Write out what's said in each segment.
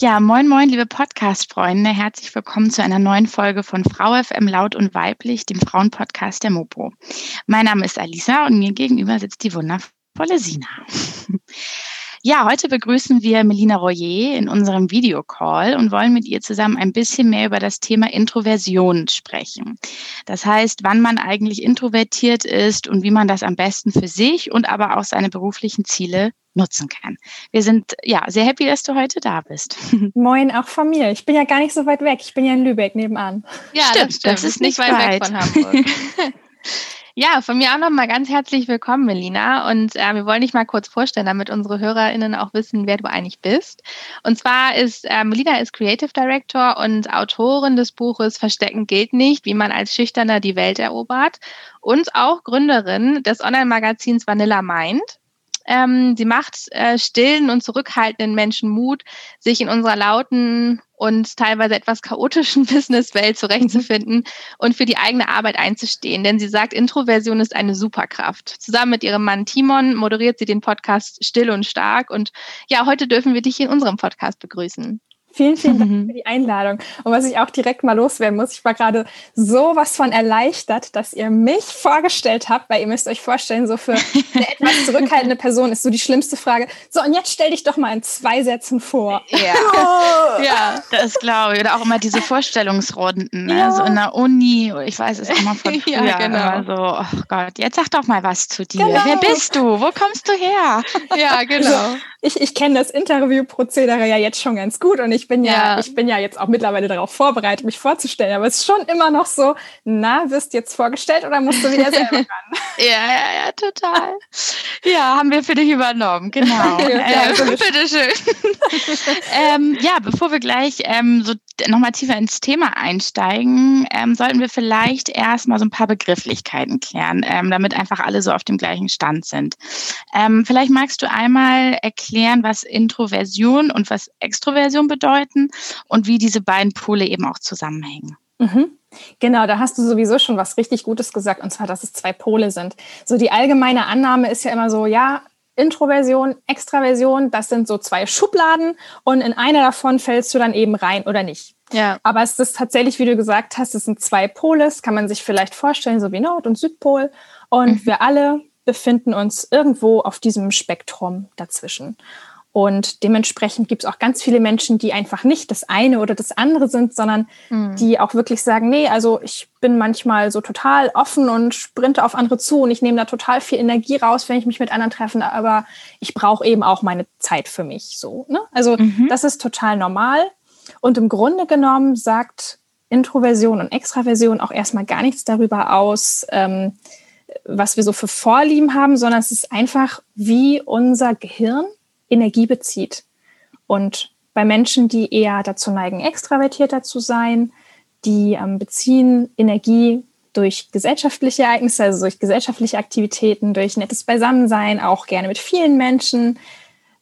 Ja, moin, moin, liebe Podcast-Freunde. Herzlich willkommen zu einer neuen Folge von Frau FM Laut und Weiblich, dem Frauenpodcast der Mopo. Mein Name ist Alisa und mir gegenüber sitzt die wundervolle Sina. Ja, heute begrüßen wir Melina Royer in unserem Videocall und wollen mit ihr zusammen ein bisschen mehr über das Thema Introversion sprechen. Das heißt, wann man eigentlich introvertiert ist und wie man das am besten für sich und aber auch seine beruflichen Ziele nutzen kann. Wir sind ja sehr happy, dass du heute da bist. Moin auch von mir. Ich bin ja gar nicht so weit weg. Ich bin ja in Lübeck nebenan. Ja, stimmt. Das, stimmt. das ist nicht weit, weit weg von Hamburg. Ja, von mir auch nochmal ganz herzlich willkommen, Melina. Und äh, wir wollen dich mal kurz vorstellen, damit unsere HörerInnen auch wissen, wer du eigentlich bist. Und zwar ist äh, Melina ist Creative Director und Autorin des Buches Verstecken gilt nicht, wie man als Schüchterner die Welt erobert. Und auch Gründerin des Online-Magazins Vanilla Mind. Ähm, sie macht äh, stillen und zurückhaltenden Menschen Mut, sich in unserer lauten und teilweise etwas chaotischen Businesswelt zurechtzufinden und für die eigene Arbeit einzustehen. Denn sie sagt, Introversion ist eine Superkraft. Zusammen mit ihrem Mann Timon moderiert sie den Podcast Still und Stark. Und ja, heute dürfen wir dich in unserem Podcast begrüßen. Vielen, vielen Dank für die Einladung. Und was ich auch direkt mal loswerden muss, ich war gerade sowas von erleichtert, dass ihr mich vorgestellt habt, weil ihr müsst euch vorstellen, so für eine etwas zurückhaltende Person ist so die schlimmste Frage. So, und jetzt stell dich doch mal in zwei Sätzen vor. Ja, oh. ja das glaube ich. Oder auch immer diese Vorstellungsrunden. Ne? Ja. So in der Uni, ich weiß es auch mal von früher. ja, genau. Immer so, oh Gott, jetzt sag doch mal was zu dir. Genau. Wer bist du? Wo kommst du her? Ja, genau. Also, ich, ich kenne das Interviewprozedere ja jetzt schon ganz gut und ich bin ja, ja, ich bin ja jetzt auch mittlerweile darauf vorbereitet, mich vorzustellen. Aber es ist schon immer noch so, na, wirst du jetzt vorgestellt oder musst du wieder selber ran? ja, ja, ja, total. Ja, haben wir für dich übernommen, genau. ja, äh, bitteschön. ähm, ja, bevor wir gleich ähm, so nochmal tiefer ins Thema einsteigen, ähm, sollten wir vielleicht erstmal so ein paar Begrifflichkeiten klären, ähm, damit einfach alle so auf dem gleichen Stand sind. Ähm, vielleicht magst du einmal erklären, was Introversion und was Extroversion bedeuten und wie diese beiden Pole eben auch zusammenhängen. Mhm. Genau, da hast du sowieso schon was richtig Gutes gesagt, und zwar, dass es zwei Pole sind. So die allgemeine Annahme ist ja immer so, ja, Introversion, Extraversion, das sind so zwei Schubladen und in einer davon fällst du dann eben rein oder nicht. Ja. Aber es ist tatsächlich, wie du gesagt hast, es sind zwei Pole, das kann man sich vielleicht vorstellen, so wie Nord- und Südpol. Und mhm. wir alle befinden uns irgendwo auf diesem Spektrum dazwischen. Und dementsprechend gibt es auch ganz viele Menschen, die einfach nicht das eine oder das andere sind, sondern mhm. die auch wirklich sagen, nee, also ich bin manchmal so total offen und sprinte auf andere zu und ich nehme da total viel Energie raus, wenn ich mich mit anderen treffe, aber ich brauche eben auch meine Zeit für mich so. Ne? Also mhm. das ist total normal. Und im Grunde genommen sagt Introversion und Extraversion auch erstmal gar nichts darüber aus, ähm, was wir so für Vorlieben haben, sondern es ist einfach, wie unser Gehirn Energie bezieht. Und bei Menschen, die eher dazu neigen, extravertierter zu sein, die ähm, beziehen Energie durch gesellschaftliche Ereignisse, also durch gesellschaftliche Aktivitäten, durch nettes Beisammensein, auch gerne mit vielen Menschen.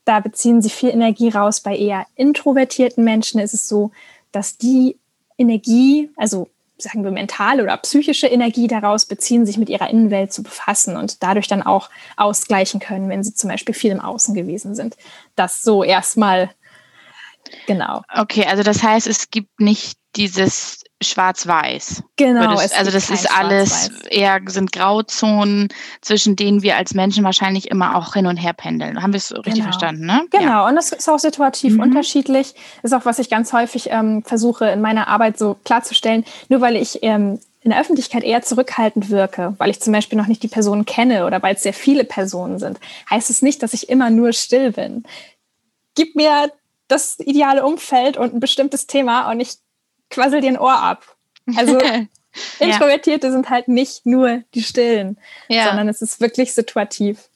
Da beziehen sie viel Energie raus. Bei eher introvertierten Menschen ist es so, dass die Energie, also sagen wir, mentale oder psychische Energie daraus beziehen, sich mit ihrer Innenwelt zu befassen und dadurch dann auch ausgleichen können, wenn sie zum Beispiel viel im Außen gewesen sind. Das so erstmal genau. Okay, also das heißt, es gibt nicht dieses schwarz-weiß. Genau. Das, also das ist alles eher sind Grauzonen, zwischen denen wir als Menschen wahrscheinlich immer auch hin und her pendeln. Haben wir es richtig genau. verstanden, ne? Genau, ja. und das ist auch situativ mhm. unterschiedlich. Ist auch, was ich ganz häufig ähm, versuche in meiner Arbeit so klarzustellen. Nur weil ich ähm, in der Öffentlichkeit eher zurückhaltend wirke, weil ich zum Beispiel noch nicht die Personen kenne oder weil es sehr viele Personen sind, heißt es nicht, dass ich immer nur still bin. Gib mir das ideale Umfeld und ein bestimmtes Thema und ich quassel dir ein Ohr ab. Also Introvertierte ja. sind halt nicht nur die Stillen, ja. sondern es ist wirklich situativ.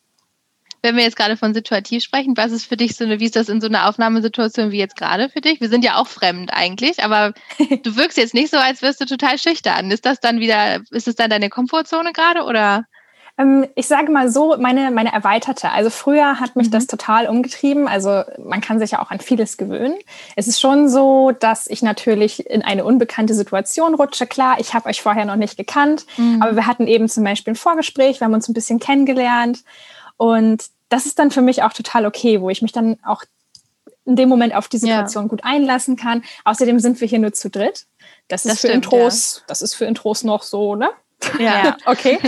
wenn wir jetzt gerade von situativ sprechen, was ist für dich so eine, wie ist das in so einer Aufnahmesituation wie jetzt gerade für dich? Wir sind ja auch fremd eigentlich, aber du wirkst jetzt nicht so, als wirst du total schüchtern. Ist das dann wieder, ist es dann deine Komfortzone gerade oder? Ähm, ich sage mal so, meine, meine erweiterte. Also früher hat mich mhm. das total umgetrieben. Also man kann sich ja auch an vieles gewöhnen. Es ist schon so, dass ich natürlich in eine unbekannte Situation rutsche. Klar, ich habe euch vorher noch nicht gekannt, mhm. aber wir hatten eben zum Beispiel ein Vorgespräch, wir haben uns ein bisschen kennengelernt. Und das ist dann für mich auch total okay, wo ich mich dann auch in dem Moment auf die Situation ja. gut einlassen kann. Außerdem sind wir hier nur zu dritt. Das, das ist stimmt, für Intros, ja. das ist für Intros noch so, ne? Ja. okay.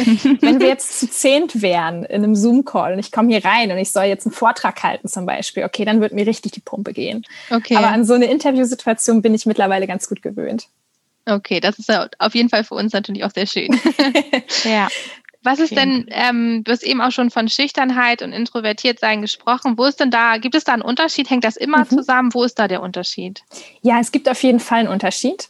Wenn wir jetzt zu zehnt wären in einem Zoom-Call und ich komme hier rein und ich soll jetzt einen Vortrag halten zum Beispiel, okay, dann wird mir richtig die Pumpe gehen. Okay. Aber an so eine Interviewsituation bin ich mittlerweile ganz gut gewöhnt. Okay, das ist auf jeden Fall für uns natürlich auch sehr schön. ja. Was ist denn, ähm, du hast eben auch schon von Schüchternheit und Introvertiertsein gesprochen. Wo ist denn da, gibt es da einen Unterschied? Hängt das immer mhm. zusammen? Wo ist da der Unterschied? Ja, es gibt auf jeden Fall einen Unterschied.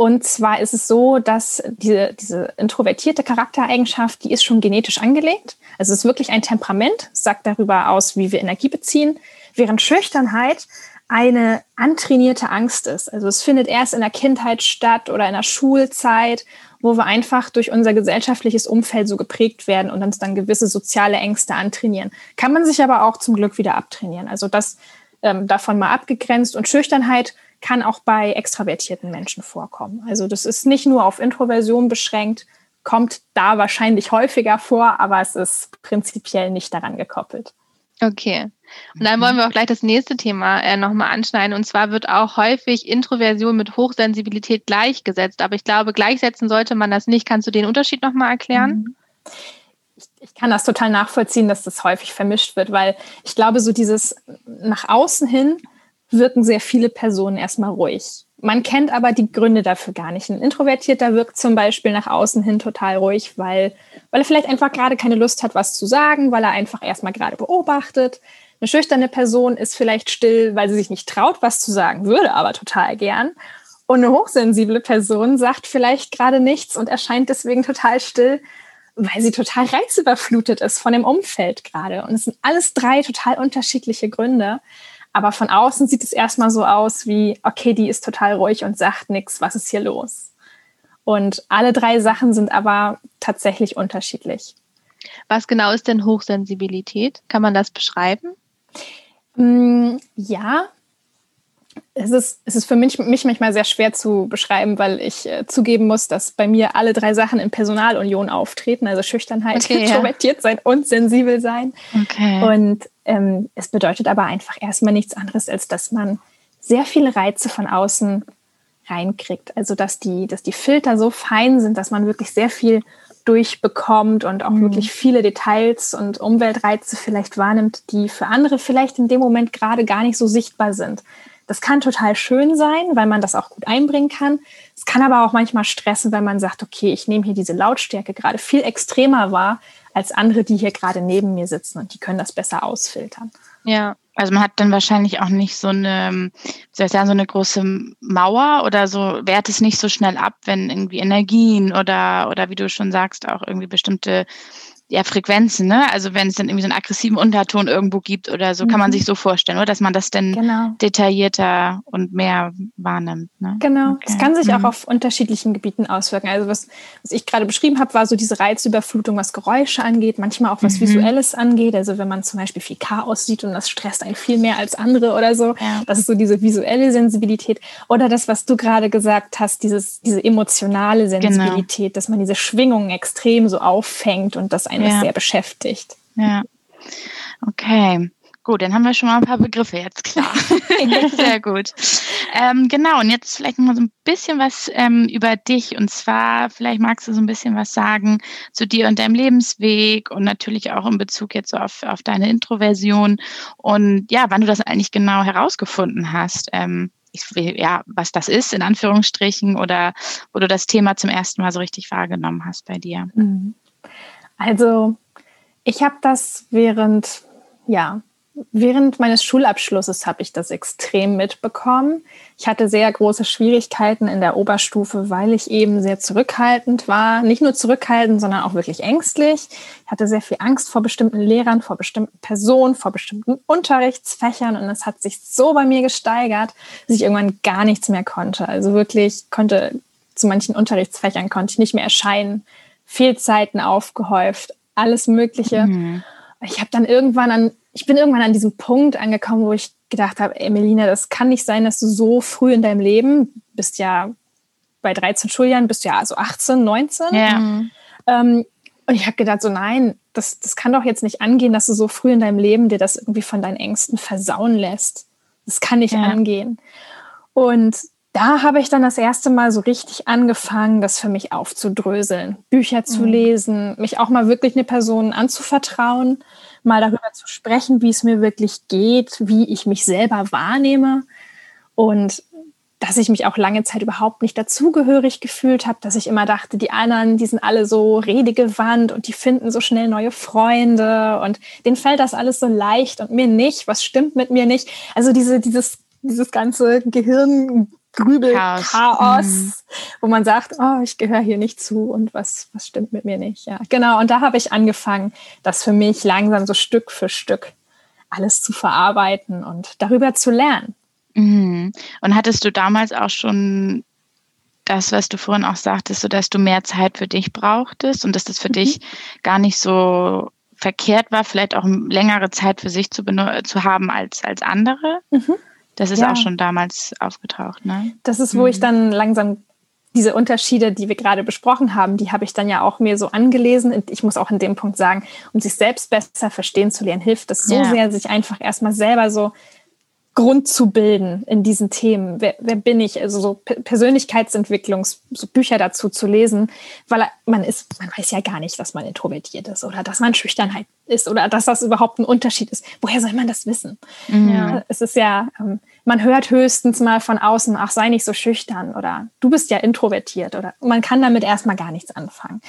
Und zwar ist es so, dass diese, diese introvertierte Charaktereigenschaft, die ist schon genetisch angelegt. Also es ist wirklich ein Temperament, sagt darüber aus, wie wir Energie beziehen, während Schüchternheit eine antrainierte Angst ist. Also es findet erst in der Kindheit statt oder in der Schulzeit wo wir einfach durch unser gesellschaftliches Umfeld so geprägt werden und uns dann gewisse soziale Ängste antrainieren. Kann man sich aber auch zum Glück wieder abtrainieren. Also das ähm, davon mal abgegrenzt und Schüchternheit kann auch bei extravertierten Menschen vorkommen. Also das ist nicht nur auf Introversion beschränkt, kommt da wahrscheinlich häufiger vor, aber es ist prinzipiell nicht daran gekoppelt. Okay. Und dann wollen wir auch gleich das nächste Thema äh, nochmal anschneiden. Und zwar wird auch häufig Introversion mit Hochsensibilität gleichgesetzt. Aber ich glaube, gleichsetzen sollte man das nicht. Kannst du den Unterschied nochmal erklären? Mhm. Ich, ich kann das total nachvollziehen, dass das häufig vermischt wird, weil ich glaube, so dieses nach außen hin wirken sehr viele Personen erstmal ruhig. Man kennt aber die Gründe dafür gar nicht. Ein Introvertierter wirkt zum Beispiel nach außen hin total ruhig, weil, weil er vielleicht einfach gerade keine Lust hat, was zu sagen, weil er einfach erstmal gerade beobachtet. Eine schüchterne Person ist vielleicht still, weil sie sich nicht traut, was zu sagen, würde aber total gern. Und eine hochsensible Person sagt vielleicht gerade nichts und erscheint deswegen total still, weil sie total reizüberflutet ist von dem Umfeld gerade. Und es sind alles drei total unterschiedliche Gründe. Aber von außen sieht es erstmal so aus wie, okay, die ist total ruhig und sagt nichts, was ist hier los? Und alle drei Sachen sind aber tatsächlich unterschiedlich. Was genau ist denn Hochsensibilität? Kann man das beschreiben? Mm, ja, es ist, es ist für mich, mich manchmal sehr schwer zu beschreiben, weil ich äh, zugeben muss, dass bei mir alle drei Sachen in Personalunion auftreten, also Schüchternheit, okay, introvertiert ja. sein und sensibel sein. Okay. Und ähm, es bedeutet aber einfach erstmal nichts anderes, als dass man sehr viele Reize von außen reinkriegt. Also dass die, dass die Filter so fein sind, dass man wirklich sehr viel durchbekommt und auch mhm. wirklich viele Details und Umweltreize vielleicht wahrnimmt, die für andere vielleicht in dem Moment gerade gar nicht so sichtbar sind. Das kann total schön sein, weil man das auch gut einbringen kann. Es kann aber auch manchmal stressen, wenn man sagt, okay, ich nehme hier diese Lautstärke gerade viel extremer wahr als andere, die hier gerade neben mir sitzen und die können das besser ausfiltern. Ja, also man hat dann wahrscheinlich auch nicht so eine, soll ich sagen, so eine große Mauer oder so, wehrt es nicht so schnell ab, wenn irgendwie Energien oder, oder wie du schon sagst, auch irgendwie bestimmte ja, Frequenzen, ne? Also wenn es dann irgendwie so einen aggressiven Unterton irgendwo gibt oder so, mhm. kann man mhm. sich so vorstellen, oder? Dass man das dann genau. detaillierter und mehr wahrnimmt. Ne? Genau. Es kann sich mhm. auch auf unterschiedlichen Gebieten auswirken. Also was, was ich gerade beschrieben habe, war so diese Reizüberflutung, was Geräusche angeht, manchmal auch was mhm. Visuelles angeht. Also wenn man zum Beispiel viel Chaos sieht und das stresst einen viel mehr als andere oder so. Ja. Das ist so diese visuelle Sensibilität. Oder das, was du gerade gesagt hast, dieses, diese emotionale genau. Sensibilität, genau. dass man diese Schwingungen extrem so auffängt und das ein einen ja. sehr beschäftigt. Ja. Okay. Gut, dann haben wir schon mal ein paar Begriffe jetzt klar. Sehr gut. Ähm, genau, und jetzt vielleicht noch mal so ein bisschen was ähm, über dich. Und zwar, vielleicht magst du so ein bisschen was sagen zu dir und deinem Lebensweg und natürlich auch in Bezug jetzt so auf, auf deine Introversion und ja, wann du das eigentlich genau herausgefunden hast. Ähm, ich, ja, was das ist, in Anführungsstrichen, oder wo du das Thema zum ersten Mal so richtig wahrgenommen hast bei dir. Mhm. Also ich habe das während, ja, während meines Schulabschlusses habe ich das extrem mitbekommen. Ich hatte sehr große Schwierigkeiten in der Oberstufe, weil ich eben sehr zurückhaltend war. Nicht nur zurückhaltend, sondern auch wirklich ängstlich. Ich hatte sehr viel Angst vor bestimmten Lehrern, vor bestimmten Personen, vor bestimmten Unterrichtsfächern. Und es hat sich so bei mir gesteigert, dass ich irgendwann gar nichts mehr konnte. Also wirklich konnte zu manchen Unterrichtsfächern konnte ich nicht mehr erscheinen. Fehlzeiten aufgehäuft, alles Mögliche. Mhm. Ich habe dann irgendwann an ich bin irgendwann an diesem Punkt angekommen, wo ich gedacht habe, ey Melina, das kann nicht sein, dass du so früh in deinem Leben, bist ja bei 13 Schuljahren, bist ja also 18, 19. Ja. Mhm. Ähm, und ich habe gedacht, so nein, das, das kann doch jetzt nicht angehen, dass du so früh in deinem Leben dir das irgendwie von deinen Ängsten versauen lässt. Das kann nicht ja. angehen. Und da habe ich dann das erste Mal so richtig angefangen, das für mich aufzudröseln, Bücher zu mhm. lesen, mich auch mal wirklich eine Person anzuvertrauen mal darüber zu sprechen, wie es mir wirklich geht, wie ich mich selber wahrnehme und dass ich mich auch lange Zeit überhaupt nicht dazugehörig gefühlt habe, dass ich immer dachte, die anderen, die sind alle so redegewandt und die finden so schnell neue Freunde und denen fällt das alles so leicht und mir nicht, was stimmt mit mir nicht. Also diese, dieses, dieses ganze Gehirn Grübel, Chaos, Chaos mhm. wo man sagt, oh, ich gehöre hier nicht zu und was, was stimmt mit mir nicht. Ja, genau. Und da habe ich angefangen, das für mich langsam so Stück für Stück alles zu verarbeiten und darüber zu lernen. Mhm. Und hattest du damals auch schon das, was du vorhin auch sagtest, so dass du mehr Zeit für dich brauchtest und dass das für mhm. dich gar nicht so verkehrt war, vielleicht auch längere Zeit für sich zu, zu haben als, als andere? Mhm. Das ist ja. auch schon damals aufgetaucht, ne? Das ist, wo mhm. ich dann langsam diese Unterschiede, die wir gerade besprochen haben, die habe ich dann ja auch mir so angelesen. Und ich muss auch in dem Punkt sagen, um sich selbst besser verstehen zu lernen, hilft es so ja. sehr, sich einfach erstmal selber so Grund zu bilden in diesen Themen. Wer, wer bin ich? Also so Persönlichkeitsentwicklungsbücher so dazu zu lesen, weil man ist, man weiß ja gar nicht, dass man introvertiert ist oder dass man Schüchternheit ist oder dass das überhaupt ein Unterschied ist. Woher soll man das wissen? Mhm. Ja, es ist ja, ähm, man hört höchstens mal von außen, ach, sei nicht so schüchtern oder du bist ja introvertiert oder man kann damit erstmal gar nichts anfangen.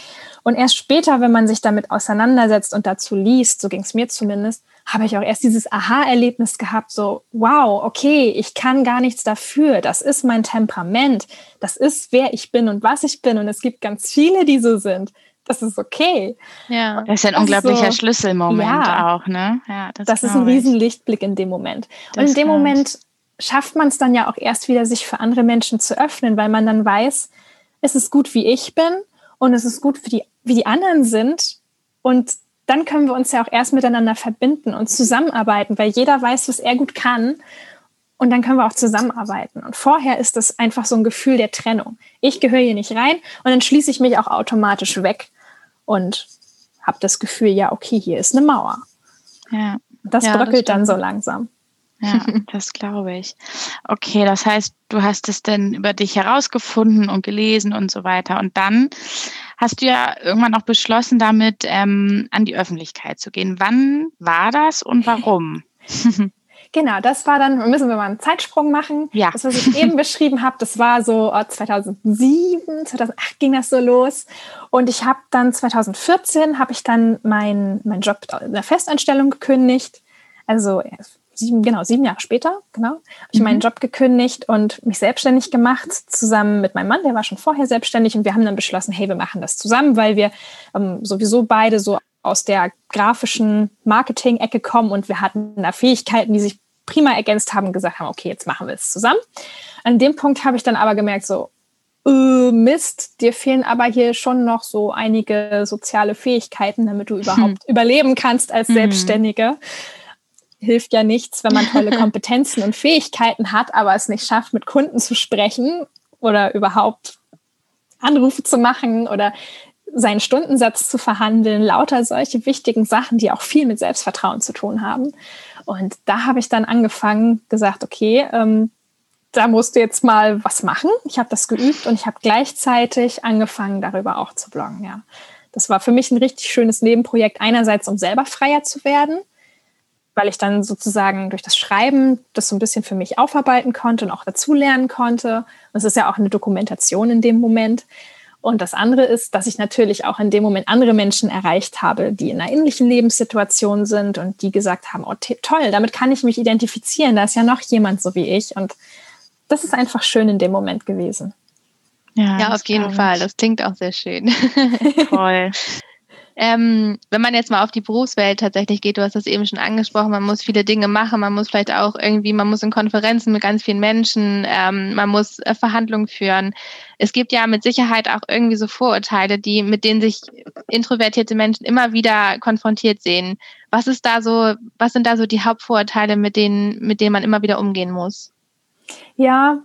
Und erst später, wenn man sich damit auseinandersetzt und dazu liest, so ging es mir zumindest, habe ich auch erst dieses Aha-Erlebnis gehabt, so, wow, okay, ich kann gar nichts dafür. Das ist mein Temperament. Das ist, wer ich bin und was ich bin. Und es gibt ganz viele, die so sind. Das ist okay. Ja, das ist ein das unglaublicher so, Schlüsselmoment ja, auch, ne? Ja, das, das ist ein Riesenlichtblick in dem Moment. Das und in dem Moment schafft man es dann ja auch erst wieder, sich für andere Menschen zu öffnen, weil man dann weiß, es ist gut, wie ich bin und es ist gut, für die, wie die anderen sind. Und dann können wir uns ja auch erst miteinander verbinden und zusammenarbeiten, weil jeder weiß, was er gut kann. Und dann können wir auch zusammenarbeiten. Und vorher ist das einfach so ein Gefühl der Trennung. Ich gehöre hier nicht rein und dann schließe ich mich auch automatisch weg und habe das Gefühl, ja, okay, hier ist eine Mauer. Ja. Das ja, bröckelt das dann so langsam. Ja, das glaube ich. Okay, das heißt, du hast es denn über dich herausgefunden und gelesen und so weiter. Und dann hast du ja irgendwann auch beschlossen, damit ähm, an die Öffentlichkeit zu gehen. Wann war das und warum? Genau, das war dann, müssen wir mal einen Zeitsprung machen. Ja. Das, was ich eben beschrieben habe, das war so 2007, 2008 ging das so los. Und ich habe dann 2014, habe ich dann meinen mein Job in der Festanstellung gekündigt. Also sieben, genau, sieben Jahre später, genau, habe ich mhm. meinen Job gekündigt und mich selbstständig gemacht, zusammen mit meinem Mann, der war schon vorher selbstständig und wir haben dann beschlossen, hey, wir machen das zusammen, weil wir ähm, sowieso beide so aus der grafischen Marketing-Ecke kommen und wir hatten da Fähigkeiten, die sich prima ergänzt haben, gesagt haben, okay, jetzt machen wir es zusammen. An dem Punkt habe ich dann aber gemerkt, so, äh, Mist, dir fehlen aber hier schon noch so einige soziale Fähigkeiten, damit du überhaupt hm. überleben kannst als mhm. Selbstständige hilft ja nichts, wenn man tolle Kompetenzen und Fähigkeiten hat, aber es nicht schafft, mit Kunden zu sprechen oder überhaupt Anrufe zu machen oder seinen Stundensatz zu verhandeln, lauter solche wichtigen Sachen, die auch viel mit Selbstvertrauen zu tun haben. Und da habe ich dann angefangen, gesagt, okay, ähm, da musst du jetzt mal was machen. Ich habe das geübt und ich habe gleichzeitig angefangen, darüber auch zu bloggen. Ja, das war für mich ein richtig schönes Nebenprojekt. Einerseits, um selber freier zu werden weil ich dann sozusagen durch das Schreiben das so ein bisschen für mich aufarbeiten konnte und auch dazulernen konnte. Und es ist ja auch eine Dokumentation in dem Moment. Und das andere ist, dass ich natürlich auch in dem Moment andere Menschen erreicht habe, die in einer ähnlichen Lebenssituation sind und die gesagt haben, oh toll, damit kann ich mich identifizieren, da ist ja noch jemand so wie ich. Und das ist einfach schön in dem Moment gewesen. Ja, ja auf jeden Fall. Das klingt auch sehr schön. Toll. Ähm, wenn man jetzt mal auf die Berufswelt tatsächlich geht, du hast das eben schon angesprochen, man muss viele Dinge machen, man muss vielleicht auch irgendwie, man muss in Konferenzen mit ganz vielen Menschen, ähm, man muss äh, Verhandlungen führen. Es gibt ja mit Sicherheit auch irgendwie so Vorurteile, die, mit denen sich introvertierte Menschen immer wieder konfrontiert sehen. Was ist da so, was sind da so die Hauptvorurteile, mit denen, mit denen man immer wieder umgehen muss? Ja,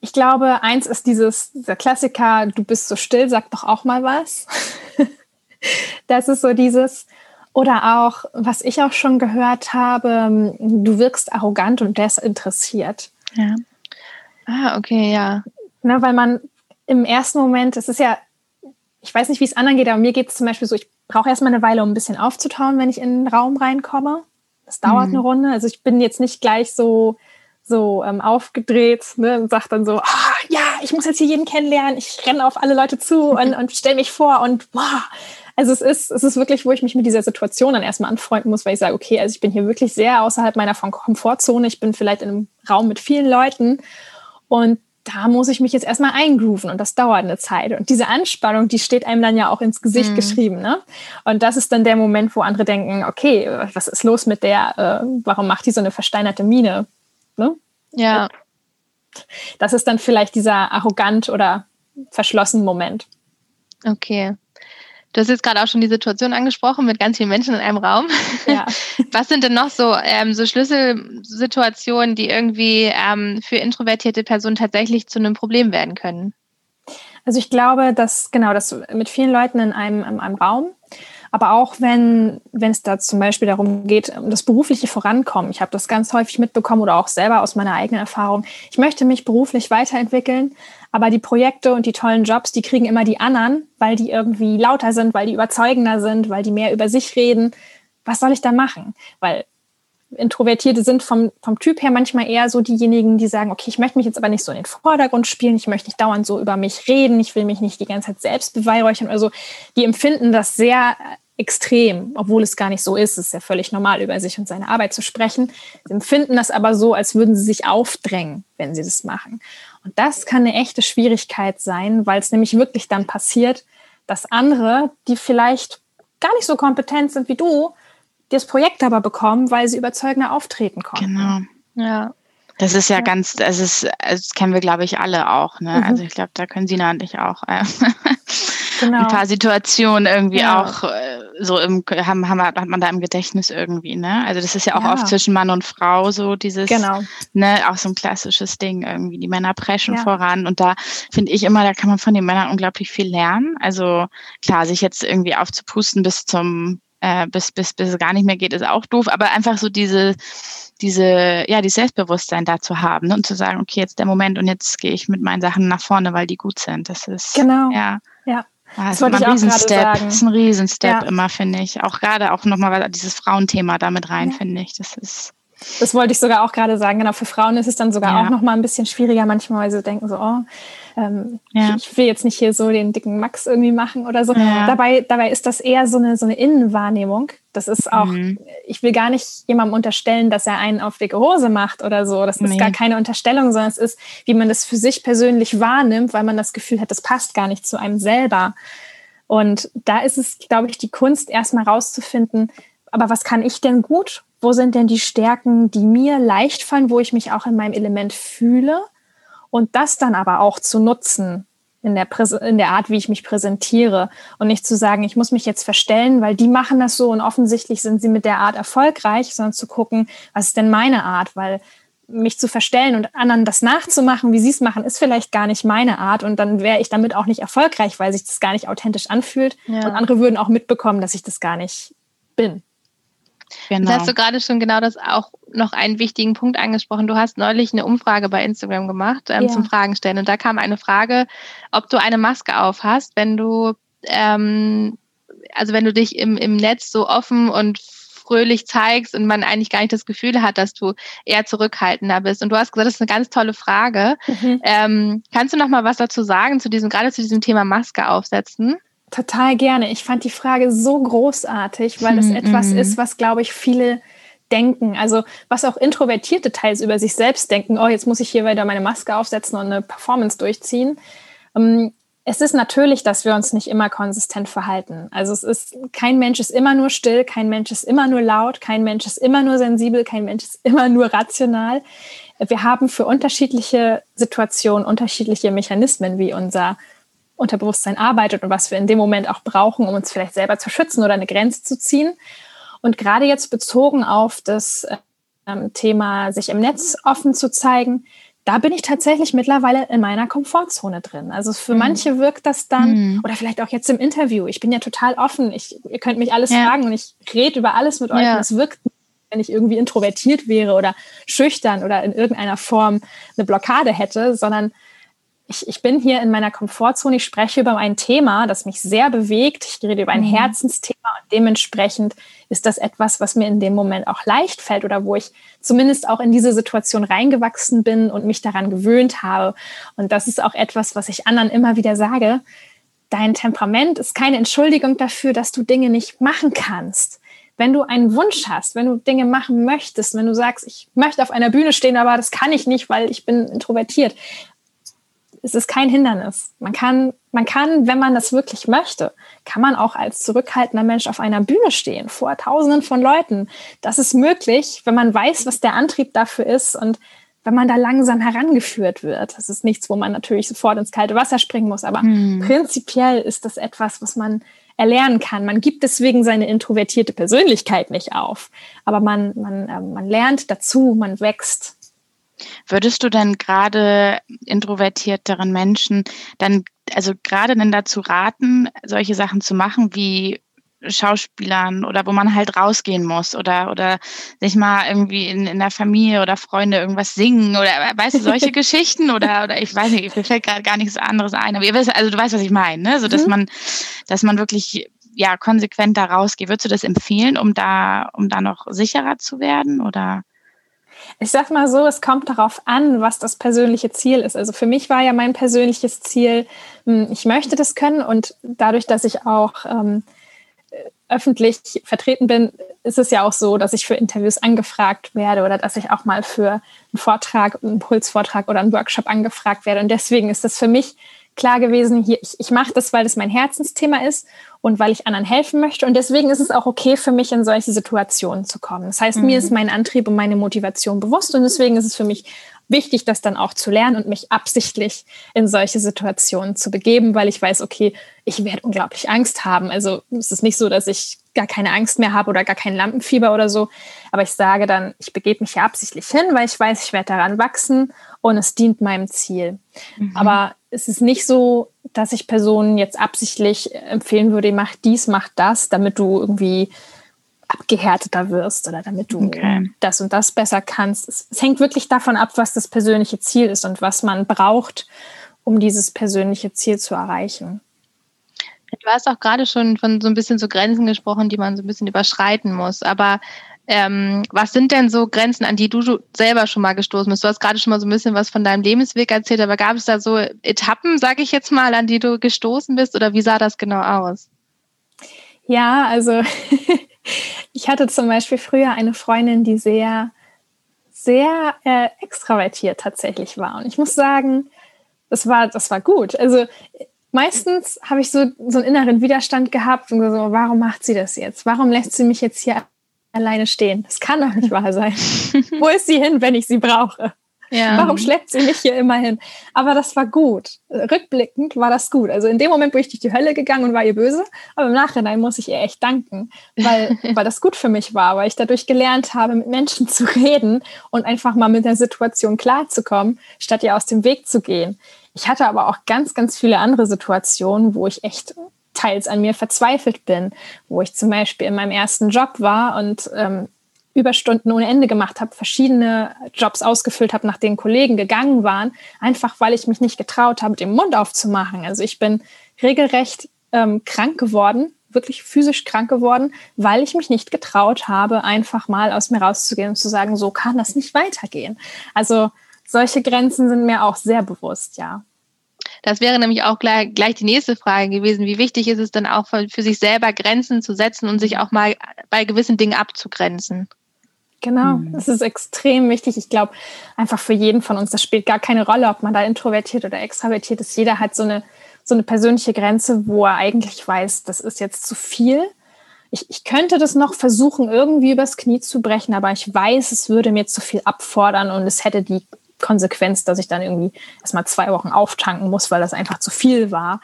ich glaube, eins ist dieses, der Klassiker, du bist so still, sag doch auch mal was. Das ist so dieses, oder auch, was ich auch schon gehört habe, du wirkst arrogant und desinteressiert. Ja. Ah, okay, ja. Ne, weil man im ersten Moment, es ist ja, ich weiß nicht, wie es anderen geht, aber mir geht es zum Beispiel so, ich brauche erstmal eine Weile, um ein bisschen aufzutauen, wenn ich in den Raum reinkomme. Das dauert mhm. eine Runde. Also ich bin jetzt nicht gleich so, so ähm, aufgedreht ne, und sage dann so, ah, ja, ich muss jetzt hier jeden kennenlernen, ich renne auf alle Leute zu und, und stelle mich vor und boah, also es ist, es ist wirklich, wo ich mich mit dieser Situation dann erstmal anfreunden muss, weil ich sage, okay, also ich bin hier wirklich sehr außerhalb meiner Komfortzone. Ich bin vielleicht in einem Raum mit vielen Leuten und da muss ich mich jetzt erstmal eingrooven und das dauert eine Zeit. Und diese Anspannung, die steht einem dann ja auch ins Gesicht mhm. geschrieben. Ne? Und das ist dann der Moment, wo andere denken, okay, was ist los mit der, äh, warum macht die so eine versteinerte Miene? Ne? Ja. Das ist dann vielleicht dieser arrogant oder verschlossen Moment. Okay. Du hast jetzt gerade auch schon die Situation angesprochen mit ganz vielen Menschen in einem Raum. Ja. Was sind denn noch so, ähm, so Schlüsselsituationen, die irgendwie ähm, für introvertierte Personen tatsächlich zu einem Problem werden können? Also ich glaube, dass genau, dass mit vielen Leuten in einem, in einem Raum, aber auch wenn, wenn es da zum Beispiel darum geht, um das berufliche Vorankommen. Ich habe das ganz häufig mitbekommen oder auch selber aus meiner eigenen Erfahrung. Ich möchte mich beruflich weiterentwickeln, aber die Projekte und die tollen Jobs, die kriegen immer die anderen, weil die irgendwie lauter sind, weil die überzeugender sind, weil die mehr über sich reden. Was soll ich da machen? Weil Introvertierte sind vom, vom Typ her manchmal eher so diejenigen, die sagen, okay, ich möchte mich jetzt aber nicht so in den Vordergrund spielen, ich möchte nicht dauernd so über mich reden, ich will mich nicht die ganze Zeit selbst beweihräuchern. Also die empfinden das sehr extrem, obwohl es gar nicht so ist. Es ist ja völlig normal, über sich und seine Arbeit zu sprechen. Sie empfinden das aber so, als würden sie sich aufdrängen, wenn sie das machen. Und das kann eine echte Schwierigkeit sein, weil es nämlich wirklich dann passiert, dass andere, die vielleicht gar nicht so kompetent sind wie du, das Projekt aber bekommen, weil sie überzeugender auftreten konnten. Genau. Ja. Das ist ja, ja. ganz, das ist, das kennen wir, glaube ich, alle auch. Ne? Mhm. Also ich glaube, da können Sie und ich auch äh, genau. ein paar Situationen irgendwie ja. auch äh, so im haben, haben hat man da im Gedächtnis irgendwie, ne? Also das ist ja auch ja. oft zwischen Mann und Frau so dieses, genau. ne, auch so ein klassisches Ding irgendwie. Die Männer preschen voran und da finde ich immer, da kann man von den Männern unglaublich viel lernen. Also klar, sich jetzt irgendwie aufzupusten bis zum äh, bis, bis, bis es gar nicht mehr geht, ist auch doof, aber einfach so diese, diese, ja, die Selbstbewusstsein dazu haben ne? und zu sagen, okay, jetzt der Moment und jetzt gehe ich mit meinen Sachen nach vorne, weil die gut sind. Das ist genau. Ja. Ja. Ah, das, das ist ein Riesenstep. Das ist ein Riesenstep ja. immer, finde ich. Auch gerade auch nochmal dieses Frauenthema damit rein, ja. finde ich. Das ist. Das wollte ich sogar auch gerade sagen. Genau, für Frauen ist es dann sogar ja. auch nochmal ein bisschen schwieriger manchmal, weil sie denken so, oh, ähm, ja. ich, ich, will jetzt nicht hier so den dicken Max irgendwie machen oder so. Ja. Dabei, dabei ist das eher so eine, so eine Innenwahrnehmung. Das ist auch, mhm. ich will gar nicht jemandem unterstellen, dass er einen auf dicke Hose macht oder so. Das ist nee. gar keine Unterstellung, sondern es ist, wie man das für sich persönlich wahrnimmt, weil man das Gefühl hat, das passt gar nicht zu einem selber. Und da ist es, glaube ich, die Kunst, erstmal rauszufinden, aber was kann ich denn gut? Wo sind denn die Stärken, die mir leicht fallen, wo ich mich auch in meinem Element fühle? und das dann aber auch zu nutzen in der, in der Art, wie ich mich präsentiere und nicht zu sagen, ich muss mich jetzt verstellen, weil die machen das so und offensichtlich sind sie mit der Art erfolgreich, sondern zu gucken, was ist denn meine Art, weil mich zu verstellen und anderen das nachzumachen, wie sie es machen, ist vielleicht gar nicht meine Art und dann wäre ich damit auch nicht erfolgreich, weil sich das gar nicht authentisch anfühlt ja. und andere würden auch mitbekommen, dass ich das gar nicht bin. Genau. Das hast du gerade schon genau das auch noch einen wichtigen Punkt angesprochen. Du hast neulich eine Umfrage bei Instagram gemacht ähm, ja. zum Fragen stellen und da kam eine Frage, ob du eine Maske auf hast, wenn du ähm, also wenn du dich im, im Netz so offen und fröhlich zeigst und man eigentlich gar nicht das Gefühl hat, dass du eher zurückhaltender bist. Und du hast gesagt, das ist eine ganz tolle Frage. Mhm. Ähm, kannst du noch mal was dazu sagen zu diesem, gerade zu diesem Thema Maske aufsetzen? Total gerne. Ich fand die Frage so großartig, weil es mhm. etwas ist, was, glaube ich, viele denken. Also was auch Introvertierte teils über sich selbst denken, oh, jetzt muss ich hier wieder meine Maske aufsetzen und eine Performance durchziehen. Ähm, es ist natürlich, dass wir uns nicht immer konsistent verhalten. Also es ist, kein Mensch ist immer nur still, kein Mensch ist immer nur laut, kein Mensch ist immer nur sensibel, kein Mensch ist immer nur rational. Wir haben für unterschiedliche Situationen unterschiedliche Mechanismen, wie unser Unterbewusstsein arbeitet und was wir in dem Moment auch brauchen, um uns vielleicht selber zu schützen oder eine Grenze zu ziehen. Und gerade jetzt bezogen auf das ähm, Thema, sich im Netz offen zu zeigen, da bin ich tatsächlich mittlerweile in meiner Komfortzone drin. Also für mhm. manche wirkt das dann, mhm. oder vielleicht auch jetzt im Interview, ich bin ja total offen, ich, ihr könnt mich alles ja. fragen und ich rede über alles mit euch ja. und es wirkt, wenn ich irgendwie introvertiert wäre oder schüchtern oder in irgendeiner Form eine Blockade hätte, sondern ich, ich bin hier in meiner Komfortzone, ich spreche über ein Thema, das mich sehr bewegt, ich rede über ein mhm. Herzensthema und dementsprechend ist das etwas, was mir in dem Moment auch leicht fällt oder wo ich zumindest auch in diese Situation reingewachsen bin und mich daran gewöhnt habe. Und das ist auch etwas, was ich anderen immer wieder sage. Dein Temperament ist keine Entschuldigung dafür, dass du Dinge nicht machen kannst. Wenn du einen Wunsch hast, wenn du Dinge machen möchtest, wenn du sagst, ich möchte auf einer Bühne stehen, aber das kann ich nicht, weil ich bin introvertiert, es ist kein Hindernis. Man kann, man kann, wenn man das wirklich möchte, kann man auch als zurückhaltender Mensch auf einer Bühne stehen, vor Tausenden von Leuten. Das ist möglich, wenn man weiß, was der Antrieb dafür ist und wenn man da langsam herangeführt wird. Das ist nichts, wo man natürlich sofort ins kalte Wasser springen muss, aber hm. prinzipiell ist das etwas, was man erlernen kann. Man gibt deswegen seine introvertierte Persönlichkeit nicht auf, aber man, man, äh, man lernt dazu, man wächst Würdest du denn gerade introvertierteren Menschen dann, also gerade denn dazu raten, solche Sachen zu machen wie Schauspielern oder wo man halt rausgehen muss oder oder sich mal irgendwie in, in der Familie oder Freunde irgendwas singen oder weißt du solche Geschichten oder oder ich weiß nicht, mir fällt gerade gar nichts anderes ein, aber ihr wisst, also du weißt, was ich meine, ne? So dass mhm. man dass man wirklich ja konsequent da rausgeht. Würdest du das empfehlen, um da um da noch sicherer zu werden oder ich sag mal so, es kommt darauf an, was das persönliche Ziel ist. Also für mich war ja mein persönliches Ziel, hm, ich möchte das können und dadurch, dass ich auch ähm, öffentlich vertreten bin, ist es ja auch so, dass ich für Interviews angefragt werde oder dass ich auch mal für einen Vortrag, einen Impulsvortrag oder einen Workshop angefragt werde. Und deswegen ist das für mich klar gewesen, hier, ich, ich mache das, weil das mein Herzensthema ist und weil ich anderen helfen möchte. Und deswegen ist es auch okay für mich, in solche Situationen zu kommen. Das heißt, mhm. mir ist mein Antrieb und meine Motivation bewusst und deswegen ist es für mich wichtig, das dann auch zu lernen und mich absichtlich in solche Situationen zu begeben, weil ich weiß, okay, ich werde unglaublich Angst haben. Also es ist nicht so, dass ich gar keine Angst mehr habe oder gar kein Lampenfieber oder so. Aber ich sage dann, ich begebe mich ja absichtlich hin, weil ich weiß, ich werde daran wachsen und es dient meinem Ziel. Mhm. Aber es ist nicht so, dass ich Personen jetzt absichtlich empfehlen würde, mach dies, mach das, damit du irgendwie abgehärteter wirst oder damit du okay. das und das besser kannst. Es, es, hängt wirklich davon ab, was das persönliche Ziel ist und was man braucht, um dieses persönliche Ziel zu erreichen. Du hast auch gerade schon von so ein bisschen so Grenzen gesprochen, die man so ein bisschen überschreiten muss. Aber ähm, was sind denn so Grenzen, an die du selber schon mal gestoßen bist? Du hast gerade schon mal so ein bisschen was von deinem Lebensweg erzählt, aber gab es da so Etappen, sage ich jetzt mal, an die du gestoßen bist oder wie sah das genau aus? Ja, also ich hatte zum Beispiel früher eine Freundin, die sehr, sehr äh, extravertiert tatsächlich war. Und ich muss sagen, das war, das war gut. Also meistens habe ich so, so einen inneren Widerstand gehabt und so, warum macht sie das jetzt? Warum lässt sie mich jetzt hier alleine stehen. Das kann doch nicht wahr sein. Wo ist sie hin, wenn ich sie brauche? Ja. Warum schleppt sie mich hier immer hin? Aber das war gut. Rückblickend war das gut. Also in dem Moment bin ich durch die Hölle gegangen und war ihr böse, aber im Nachhinein muss ich ihr echt danken, weil, weil das gut für mich war, weil ich dadurch gelernt habe, mit Menschen zu reden und einfach mal mit der Situation klarzukommen, statt ihr aus dem Weg zu gehen. Ich hatte aber auch ganz, ganz viele andere Situationen, wo ich echt teils an mir verzweifelt bin, wo ich zum Beispiel in meinem ersten Job war und ähm, Überstunden ohne Ende gemacht habe, verschiedene Jobs ausgefüllt habe, nach denen Kollegen gegangen waren, einfach weil ich mich nicht getraut habe, den Mund aufzumachen. Also ich bin regelrecht ähm, krank geworden, wirklich physisch krank geworden, weil ich mich nicht getraut habe, einfach mal aus mir rauszugehen und zu sagen, so kann das nicht weitergehen. Also solche Grenzen sind mir auch sehr bewusst, ja. Das wäre nämlich auch gleich, gleich die nächste Frage gewesen. Wie wichtig ist es dann auch für, für sich selber Grenzen zu setzen und sich auch mal bei gewissen Dingen abzugrenzen? Genau, mhm. das ist extrem wichtig. Ich glaube, einfach für jeden von uns, das spielt gar keine Rolle, ob man da introvertiert oder extravertiert ist. Jeder hat so eine, so eine persönliche Grenze, wo er eigentlich weiß, das ist jetzt zu viel. Ich, ich könnte das noch versuchen, irgendwie übers Knie zu brechen, aber ich weiß, es würde mir zu viel abfordern und es hätte die Konsequenz, dass ich dann irgendwie erstmal zwei Wochen auftanken muss, weil das einfach zu viel war.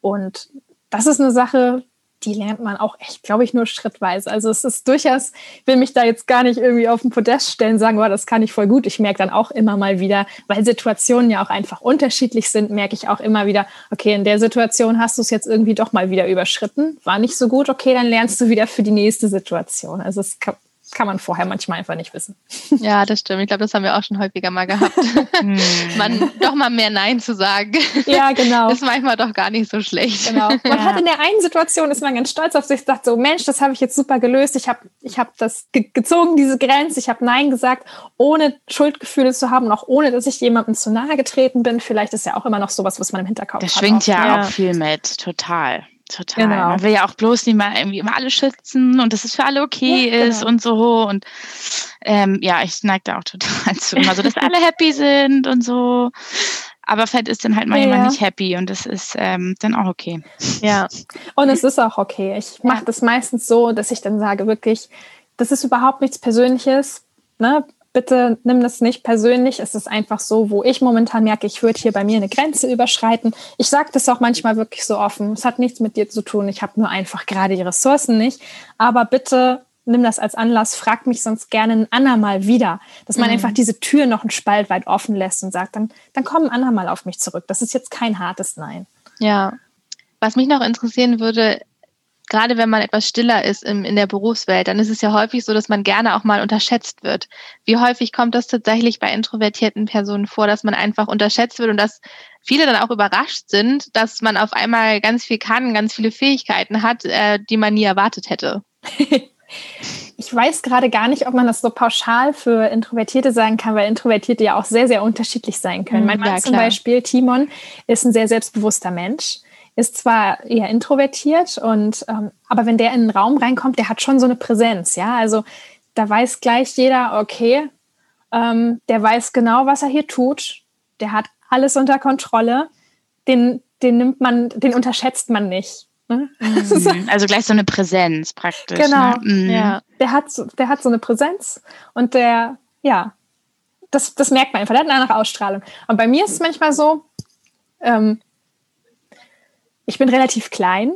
Und das ist eine Sache, die lernt man auch echt, glaube ich, nur schrittweise. Also es ist durchaus, ich will mich da jetzt gar nicht irgendwie auf den Podest stellen, sagen, oh, das kann ich voll gut. Ich merke dann auch immer mal wieder, weil Situationen ja auch einfach unterschiedlich sind, merke ich auch immer wieder, okay, in der Situation hast du es jetzt irgendwie doch mal wieder überschritten, war nicht so gut, okay, dann lernst du wieder für die nächste Situation. Also es kann man vorher manchmal einfach nicht wissen. Ja, das stimmt. Ich glaube, das haben wir auch schon häufiger mal gehabt. Hm. man doch mal mehr Nein zu sagen. Ja, genau. Ist manchmal doch gar nicht so schlecht. Genau. Man ja. hat in der einen Situation ist man ganz stolz auf sich, sagt so, Mensch, das habe ich jetzt super gelöst. Ich habe ich hab das ge gezogen, diese Grenze. Ich habe Nein gesagt, ohne Schuldgefühle zu haben, auch ohne, dass ich jemandem zu nahe getreten bin. Vielleicht ist ja auch immer noch sowas, was man im Hinterkopf das hat. Das schwingt ja, ja auch viel mit, total. Total. Genau. Man will ja auch bloß nicht mal irgendwie immer alle schützen und dass es für alle okay ja, ist genau. und so. Und ähm, ja, ich neige da auch total zu. Immer so, dass alle happy sind und so. Aber Fett ist dann halt mal ja, jemand nicht happy und das ist ähm, dann auch okay. Ja. Und es ist auch okay. Ich mache das meistens so, dass ich dann sage, wirklich, das ist überhaupt nichts Persönliches. Ne? Bitte nimm das nicht persönlich. Es ist einfach so, wo ich momentan merke, ich würde hier bei mir eine Grenze überschreiten. Ich sage das auch manchmal wirklich so offen. Es hat nichts mit dir zu tun. Ich habe nur einfach gerade die Ressourcen nicht. Aber bitte nimm das als Anlass, frag mich sonst gerne ein andermal wieder. Dass man mhm. einfach diese Tür noch einen Spalt weit offen lässt und sagt, dann, dann komm ein andermal auf mich zurück. Das ist jetzt kein hartes Nein. Ja. Was mich noch interessieren würde, gerade wenn man etwas stiller ist im, in der Berufswelt, dann ist es ja häufig so, dass man gerne auch mal unterschätzt wird. Wie häufig kommt das tatsächlich bei introvertierten Personen vor, dass man einfach unterschätzt wird und dass viele dann auch überrascht sind, dass man auf einmal ganz viel kann, ganz viele Fähigkeiten hat, äh, die man nie erwartet hätte? Ich weiß gerade gar nicht, ob man das so pauschal für Introvertierte sagen kann, weil Introvertierte ja auch sehr, sehr unterschiedlich sein können. Mein Mann ja, zum Beispiel, Timon, ist ein sehr selbstbewusster Mensch ist zwar eher introvertiert und ähm, aber wenn der in einen Raum reinkommt, der hat schon so eine Präsenz, ja. Also da weiß gleich jeder, okay, ähm, der weiß genau, was er hier tut, der hat alles unter Kontrolle, den, den nimmt man, den unterschätzt man nicht. Ne? Mhm. Also gleich so eine Präsenz praktisch. Genau. Ne? Mhm. Ja. Der hat, der hat so eine Präsenz und der, ja, das, das merkt man einfach, der hat eine andere Ausstrahlung. Und bei mir ist es manchmal so, ähm, ich bin relativ klein,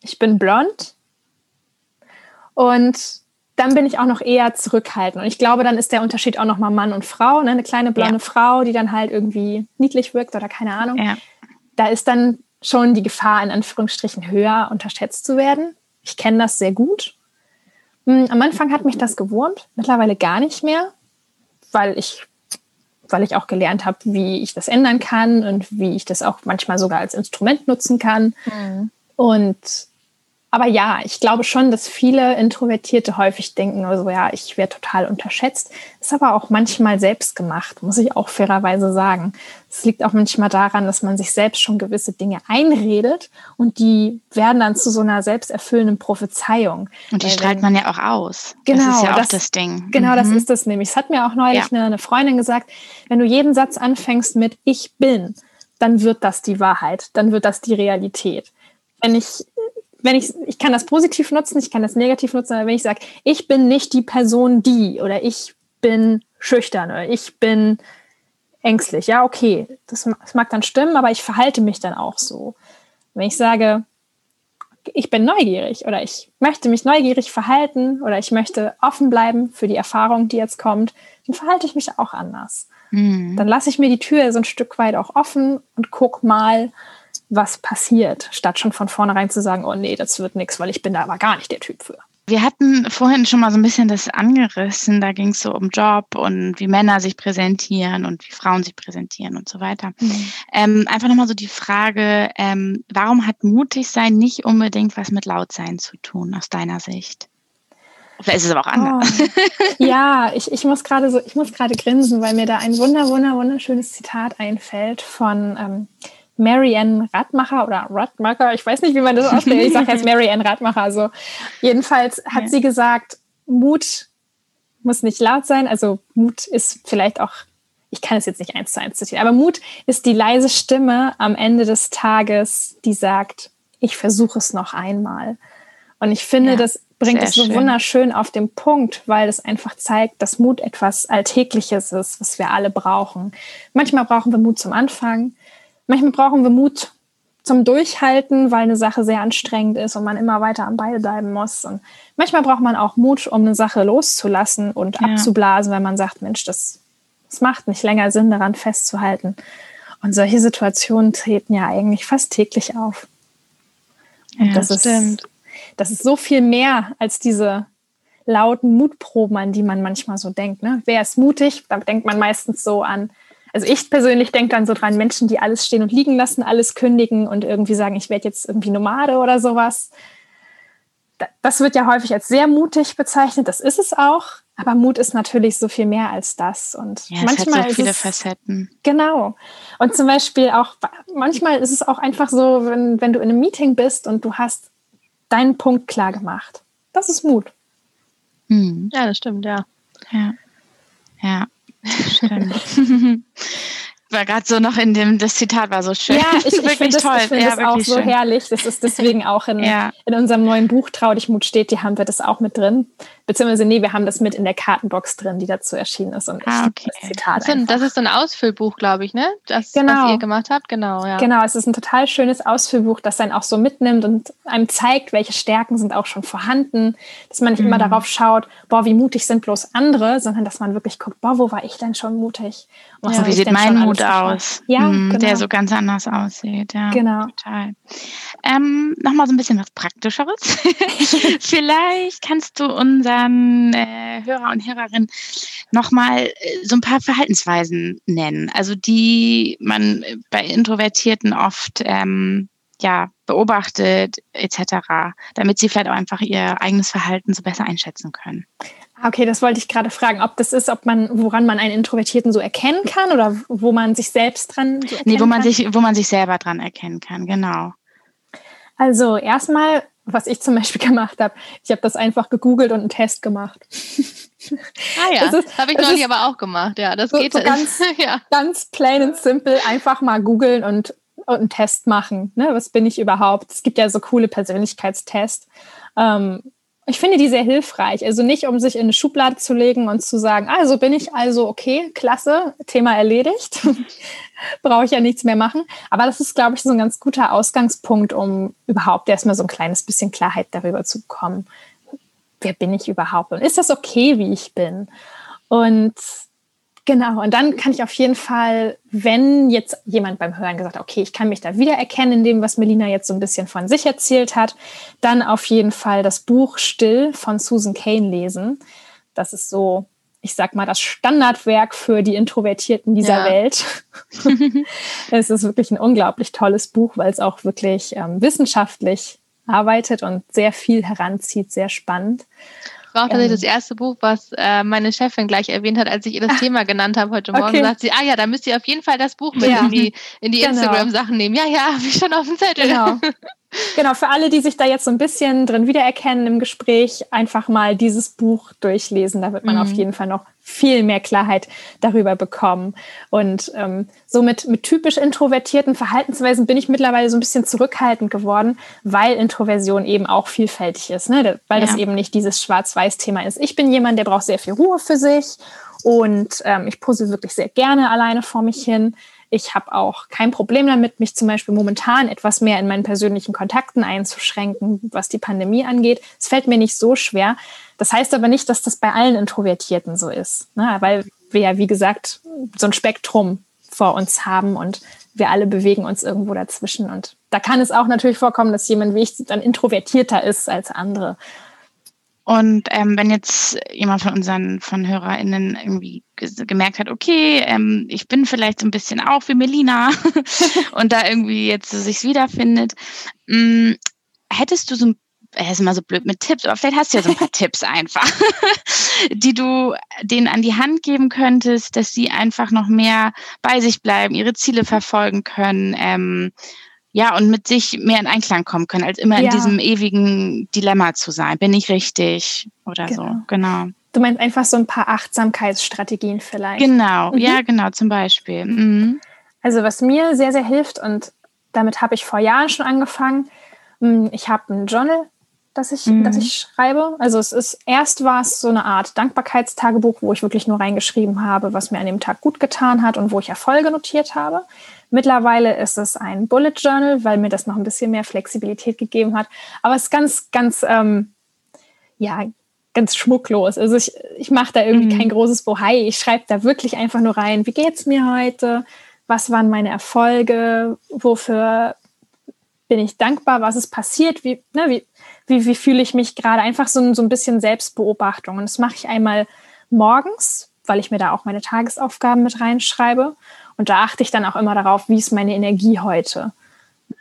ich bin blond und dann bin ich auch noch eher zurückhaltend. Und ich glaube, dann ist der Unterschied auch nochmal Mann und Frau. Ne? Eine kleine blonde ja. Frau, die dann halt irgendwie niedlich wirkt oder keine Ahnung. Ja. Da ist dann schon die Gefahr, in Anführungsstrichen, höher unterschätzt zu werden. Ich kenne das sehr gut. Hm, am Anfang hat mich das gewurmt, mittlerweile gar nicht mehr, weil ich weil ich auch gelernt habe, wie ich das ändern kann und wie ich das auch manchmal sogar als Instrument nutzen kann. Mhm. Und aber ja, ich glaube schon, dass viele Introvertierte häufig denken, also ja, ich werde total unterschätzt. Ist aber auch manchmal selbst gemacht, muss ich auch fairerweise sagen. Es liegt auch manchmal daran, dass man sich selbst schon gewisse Dinge einredet und die werden dann zu so einer selbsterfüllenden Prophezeiung. Und die Weil strahlt man ja auch aus. Genau. Das ist ja auch das, das Ding. Genau, mhm. das ist das nämlich. Es hat mir auch neulich ja. eine, eine Freundin gesagt, wenn du jeden Satz anfängst mit Ich bin, dann wird das die Wahrheit, dann wird das die Realität. Wenn ich wenn ich, ich kann das positiv nutzen, ich kann das negativ nutzen, aber wenn ich sage, ich bin nicht die Person, die oder ich bin schüchtern oder ich bin ängstlich, ja, okay, das, das mag dann stimmen, aber ich verhalte mich dann auch so. Wenn ich sage, ich bin neugierig oder ich möchte mich neugierig verhalten oder ich möchte offen bleiben für die Erfahrung, die jetzt kommt, dann verhalte ich mich auch anders. Mhm. Dann lasse ich mir die Tür so ein Stück weit auch offen und guck mal, was passiert, statt schon von vornherein zu sagen, oh nee, das wird nichts, weil ich bin da aber gar nicht der Typ für. Wir hatten vorhin schon mal so ein bisschen das angerissen. Da ging es so um Job und wie Männer sich präsentieren und wie Frauen sich präsentieren und so weiter. Mhm. Ähm, einfach nochmal so die Frage, ähm, warum hat mutig sein nicht unbedingt was mit laut sein zu tun, aus deiner Sicht? Vielleicht ist es aber auch anders. Oh. Ja, ich, ich muss gerade so, ich muss gerade grinsen, weil mir da ein wunder, wunder, wunderschönes Zitat einfällt von ähm, Marianne Radmacher oder Radmacher, ich weiß nicht, wie man das ausspricht. Ich sage jetzt Marianne Radmacher. Also jedenfalls hat ja. sie gesagt, Mut muss nicht laut sein. Also Mut ist vielleicht auch, ich kann es jetzt nicht eins zu eins zitieren, aber Mut ist die leise Stimme am Ende des Tages, die sagt, ich versuche es noch einmal. Und ich finde, ja, das bringt es so schön. wunderschön auf den Punkt, weil es einfach zeigt, dass Mut etwas Alltägliches ist, was wir alle brauchen. Manchmal brauchen wir Mut zum Anfang, Manchmal brauchen wir Mut zum Durchhalten, weil eine Sache sehr anstrengend ist und man immer weiter am Ball bleiben muss. Und manchmal braucht man auch Mut, um eine Sache loszulassen und ja. abzublasen, wenn man sagt, Mensch, das, das macht nicht länger Sinn, daran festzuhalten. Und solche Situationen treten ja eigentlich fast täglich auf. Und ja, das stimmt. Ist, das ist so viel mehr als diese lauten Mutproben, an die man manchmal so denkt. Ne? Wer ist mutig? Da denkt man meistens so an also ich persönlich denke dann so dran, Menschen, die alles stehen und liegen lassen, alles kündigen und irgendwie sagen, ich werde jetzt irgendwie Nomade oder sowas. Das wird ja häufig als sehr mutig bezeichnet, das ist es auch. Aber Mut ist natürlich so viel mehr als das. Und ja, manchmal es hat so viele es, Facetten. Genau. Und zum Beispiel auch, manchmal ist es auch einfach so, wenn, wenn du in einem Meeting bist und du hast deinen Punkt klar gemacht. Das ist Mut. Hm. Ja, das stimmt, ja. Ja. Ja. Stimmt. war gerade so noch in dem, das Zitat war so schön. Ja, ich, ich finde das, ich find ja, das auch so schön. herrlich. Das ist deswegen auch in, ja. in unserem neuen Buch Trau dich Mut steht, die haben wir das auch mit drin. Beziehungsweise, nee, wir haben das mit in der Kartenbox drin, die dazu erschienen ist. Und ah, okay. das Zitat. Das, das ist so ein Ausfüllbuch, glaube ich, ne? Das, genau. was ihr gemacht habt. Genau, ja. Genau, es ist ein total schönes Ausfüllbuch, das dann auch so mitnimmt und einem zeigt, welche Stärken sind auch schon vorhanden. Dass man nicht mhm. immer darauf schaut, boah, wie mutig sind bloß andere, sondern dass man wirklich guckt, boah, wo war ich denn schon mutig? Ja, wie sieht mein Mut aus? Ja, hm, genau. Der so ganz anders aussieht. Ja, genau. Total. Ähm, Nochmal so ein bisschen was Praktischeres. Vielleicht kannst du unseren äh, Hörer und Hörerinnen nochmal äh, so ein paar Verhaltensweisen nennen, also die man bei Introvertierten oft ähm, ja, beobachtet etc., damit sie vielleicht auch einfach ihr eigenes Verhalten so besser einschätzen können. Okay, das wollte ich gerade fragen, ob das ist, ob man, woran man einen Introvertierten so erkennen kann oder wo man sich selbst dran so Nee, wo man kann? sich, wo man sich selber dran erkennen kann, genau. Also erstmal, was ich zum Beispiel gemacht habe, ich habe das einfach gegoogelt und einen Test gemacht. Ah ja, das, das habe ich neulich aber auch gemacht. Ja, das so, geht so ganz, ja. ganz plain und simple, einfach mal googeln und, und einen Test machen. Ne? Was bin ich überhaupt? Es gibt ja so coole Persönlichkeitstests. Ähm, ich finde die sehr hilfreich. Also nicht, um sich in eine Schublade zu legen und zu sagen, also bin ich also okay, klasse, Thema erledigt. Brauche ich ja nichts mehr machen. Aber das ist, glaube ich, so ein ganz guter Ausgangspunkt, um überhaupt erstmal so ein kleines bisschen Klarheit darüber zu bekommen. Wer bin ich überhaupt? Und ist das okay, wie ich bin? Und Genau, und dann kann ich auf jeden Fall, wenn jetzt jemand beim Hören gesagt hat, okay, ich kann mich da wiedererkennen in dem, was Melina jetzt so ein bisschen von sich erzählt hat, dann auf jeden Fall das Buch Still von Susan Kane lesen. Das ist so, ich sag mal, das Standardwerk für die Introvertierten dieser ja. Welt. es ist wirklich ein unglaublich tolles Buch, weil es auch wirklich ähm, wissenschaftlich arbeitet und sehr viel heranzieht, sehr spannend war auch tatsächlich das erste Buch, was äh, meine Chefin gleich erwähnt hat, als ich ihr das ah. Thema genannt habe heute Morgen. Okay. Sagt sie, ah ja, da müsst ihr auf jeden Fall das Buch mit ja. in die, in die genau. Instagram-Sachen nehmen. Ja, ja, habe ich schon auf dem Zettel. Genau. Genau, für alle, die sich da jetzt so ein bisschen drin wiedererkennen im Gespräch, einfach mal dieses Buch durchlesen. Da wird man mhm. auf jeden Fall noch viel mehr Klarheit darüber bekommen. Und ähm, so mit, mit typisch introvertierten Verhaltensweisen bin ich mittlerweile so ein bisschen zurückhaltend geworden, weil Introversion eben auch vielfältig ist, ne? weil ja. das eben nicht dieses Schwarz-Weiß-Thema ist. Ich bin jemand, der braucht sehr viel Ruhe für sich und ähm, ich puzzle wirklich sehr gerne alleine vor mich hin. Ich habe auch kein Problem damit, mich zum Beispiel momentan etwas mehr in meinen persönlichen Kontakten einzuschränken, was die Pandemie angeht. Es fällt mir nicht so schwer. Das heißt aber nicht, dass das bei allen Introvertierten so ist, ne? weil wir ja, wie gesagt, so ein Spektrum vor uns haben und wir alle bewegen uns irgendwo dazwischen. Und da kann es auch natürlich vorkommen, dass jemand wie ich dann introvertierter ist als andere. Und ähm, wenn jetzt jemand von unseren von HörerInnen irgendwie gemerkt hat, okay, ähm, ich bin vielleicht so ein bisschen auch wie Melina und da irgendwie jetzt sich wiederfindet, mh, mm, hättest du so ein er ist immer so blöd mit Tipps, aber vielleicht hast du ja so ein paar Tipps einfach, die du denen an die Hand geben könntest, dass sie einfach noch mehr bei sich bleiben, ihre Ziele verfolgen können, ähm, ja, und mit sich mehr in Einklang kommen können, als immer ja. in diesem ewigen Dilemma zu sein. Bin ich richtig oder genau. so? Genau. Du meinst einfach so ein paar Achtsamkeitsstrategien vielleicht. Genau, mhm. ja, genau, zum Beispiel. Mhm. Also was mir sehr, sehr hilft und damit habe ich vor Jahren schon angefangen. Hm, ich habe ein Journal, das ich, mhm. das ich schreibe. Also es ist, erst war es so eine Art Dankbarkeitstagebuch, wo ich wirklich nur reingeschrieben habe, was mir an dem Tag gut getan hat und wo ich Erfolge notiert habe. Mittlerweile ist es ein Bullet Journal, weil mir das noch ein bisschen mehr Flexibilität gegeben hat. Aber es ist ganz, ganz, ähm, ja, ganz schmucklos. Also ich, ich mache da irgendwie mhm. kein großes Bohai. Ich schreibe da wirklich einfach nur rein, wie geht's mir heute? Was waren meine Erfolge? Wofür bin ich dankbar? Was ist passiert? Wie, ne, wie, wie, wie fühle ich mich gerade? Einfach so, so ein bisschen Selbstbeobachtung. Und das mache ich einmal morgens, weil ich mir da auch meine Tagesaufgaben mit reinschreibe. Und da achte ich dann auch immer darauf, wie ist meine Energie heute.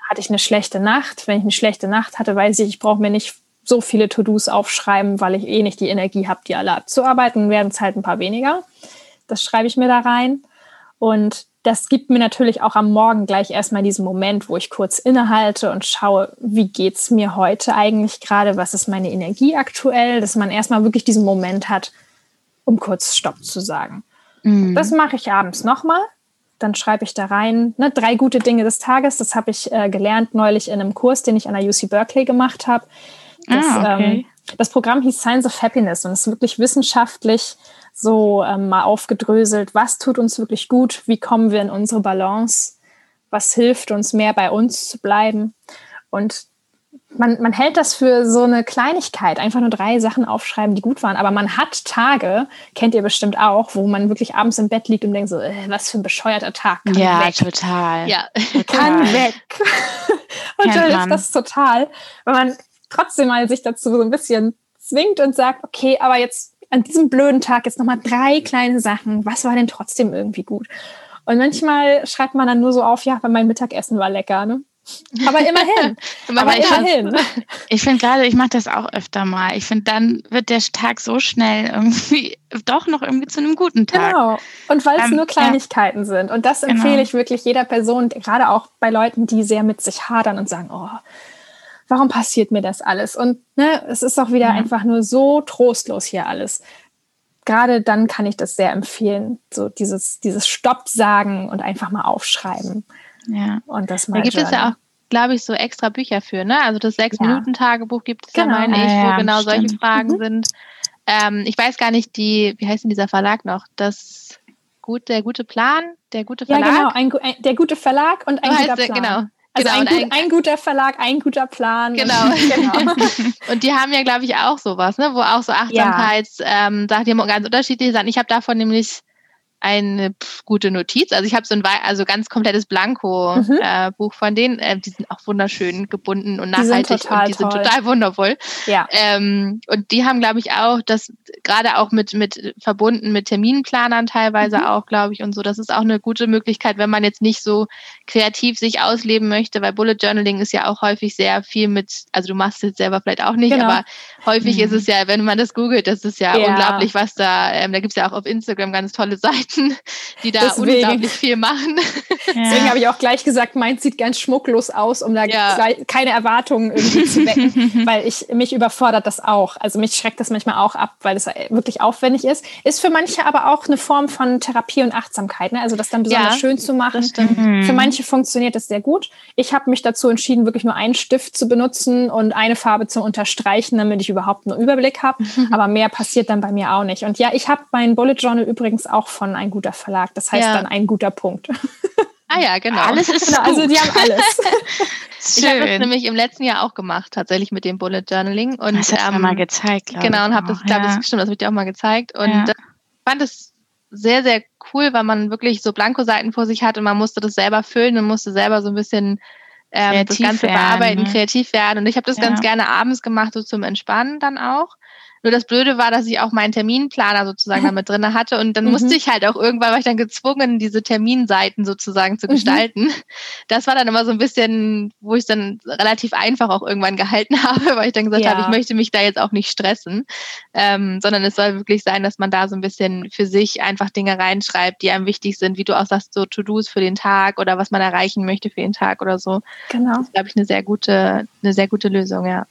Hatte ich eine schlechte Nacht? Wenn ich eine schlechte Nacht hatte, weiß ich, ich brauche mir nicht so viele To-Dos aufschreiben, weil ich eh nicht die Energie habe, die alle abzuarbeiten. Werden es halt ein paar weniger. Das schreibe ich mir da rein. Und das gibt mir natürlich auch am Morgen gleich erstmal diesen Moment, wo ich kurz innehalte und schaue, wie geht es mir heute eigentlich gerade, was ist meine Energie aktuell, dass man erstmal wirklich diesen Moment hat, um kurz Stopp zu sagen. Mhm. Das mache ich abends nochmal dann schreibe ich da rein, ne, drei gute Dinge des Tages. Das habe ich äh, gelernt neulich in einem Kurs, den ich an der UC Berkeley gemacht habe. Das, ah, okay. ähm, das Programm hieß Science of Happiness und ist wirklich wissenschaftlich so ähm, mal aufgedröselt, was tut uns wirklich gut, wie kommen wir in unsere Balance, was hilft uns mehr bei uns zu bleiben. Und man, man hält das für so eine Kleinigkeit, einfach nur drei Sachen aufschreiben, die gut waren. Aber man hat Tage, kennt ihr bestimmt auch, wo man wirklich abends im Bett liegt und denkt so, äh, was für ein bescheuerter Tag. Kann ja, weg. total. Ja, total. kann weg. und da hilft das total, wenn man trotzdem mal sich dazu so ein bisschen zwingt und sagt, okay, aber jetzt an diesem blöden Tag jetzt nochmal drei kleine Sachen. Was war denn trotzdem irgendwie gut? Und manchmal schreibt man dann nur so auf, ja, weil mein Mittagessen war lecker. Ne? Aber immerhin. aber immerhin. Ich finde gerade, ich mache das auch öfter mal. Ich finde, dann wird der Tag so schnell irgendwie doch noch irgendwie zu einem guten Tag. Genau. Und weil es ähm, nur Kleinigkeiten ja. sind. Und das empfehle genau. ich wirklich jeder Person, gerade auch bei Leuten, die sehr mit sich hadern und sagen, oh, warum passiert mir das alles? Und ne, es ist auch wieder ja. einfach nur so trostlos hier alles. Gerade dann kann ich das sehr empfehlen, so dieses, dieses Stopp sagen und einfach mal aufschreiben. Ja. Und das mal Da gibt journal. es ja auch, glaube ich, so extra Bücher für, ne? Also das Sechs-Minuten-Tagebuch gibt es genau. ja, meine ich, wo genau stimmt. solche Fragen mhm. sind. Ähm, ich weiß gar nicht, die, wie heißt denn dieser Verlag noch? Das gut, der gute Plan, der gute Verlag. Ja, genau, ein, ein, der gute Verlag und ein so guter Plan. Genau. Also genau, ein, gut, ein, guter Verlag, ein guter Plan. Genau. genau. und die haben ja, glaube ich, auch sowas, ne? wo auch so Achtsamkeits, ja. ähm, sagt, die haben ganz unterschiedliche Sachen. Ich habe davon nämlich eine pf, gute Notiz. Also ich habe so ein also ganz komplettes Blanko-Buch mhm. äh, von denen. Äh, die sind auch wunderschön gebunden und nachhaltig die und die toll. sind total wundervoll. Ja. Ähm, und die haben, glaube ich, auch das gerade auch mit, mit verbunden mit Terminplanern teilweise mhm. auch, glaube ich, und so. Das ist auch eine gute Möglichkeit, wenn man jetzt nicht so kreativ sich ausleben möchte, weil Bullet Journaling ist ja auch häufig sehr viel mit, also du machst es selber vielleicht auch nicht, genau. aber häufig mhm. ist es ja, wenn man das googelt, das ist ja, ja. unglaublich, was da, ähm, da gibt es ja auch auf Instagram ganz tolle Seiten Menschen, die da Deswegen. unglaublich viel machen. Ja. Deswegen habe ich auch gleich gesagt, meins sieht ganz schmucklos aus, um da ja. keine Erwartungen irgendwie zu wecken, weil ich mich überfordert das auch. Also mich schreckt das manchmal auch ab, weil es wirklich aufwendig ist. Ist für manche aber auch eine Form von Therapie und Achtsamkeit, ne? also das dann besonders ja, schön zu machen. Mhm. Für manche funktioniert das sehr gut. Ich habe mich dazu entschieden, wirklich nur einen Stift zu benutzen und eine Farbe zu unterstreichen, damit ich überhaupt einen Überblick habe. Mhm. Aber mehr passiert dann bei mir auch nicht. Und ja, ich habe mein Bullet Journal übrigens auch von ein guter Verlag. Das heißt ja. dann ein guter Punkt. Ah ja, genau. Alles ist genau, Also die haben alles. ich habe das nämlich im letzten Jahr auch gemacht, tatsächlich mit dem Bullet Journaling. Und, das hast ähm, du mal gezeigt, glaube Genau, und habe das, glaube ich, stimmt, das habe ich dir auch mal gezeigt. Und ja. fand es sehr, sehr cool, weil man wirklich so Blankoseiten vor sich hat und man musste das selber füllen und musste selber so ein bisschen ähm, das Ganze werden, bearbeiten, ne? kreativ werden. Und ich habe das ja. ganz gerne abends gemacht, so zum Entspannen dann auch. Nur das Blöde war, dass ich auch meinen Terminplaner sozusagen damit drin hatte und dann mhm. musste ich halt auch irgendwann, war ich dann gezwungen, diese Terminseiten sozusagen zu mhm. gestalten. Das war dann immer so ein bisschen, wo ich dann relativ einfach auch irgendwann gehalten habe, weil ich dann gesagt ja. habe, ich möchte mich da jetzt auch nicht stressen, ähm, sondern es soll wirklich sein, dass man da so ein bisschen für sich einfach Dinge reinschreibt, die einem wichtig sind, wie du auch sagst, so To-Dos für den Tag oder was man erreichen möchte für den Tag oder so. Genau. Das ist, glaube ich, eine sehr gute, eine sehr gute Lösung, ja.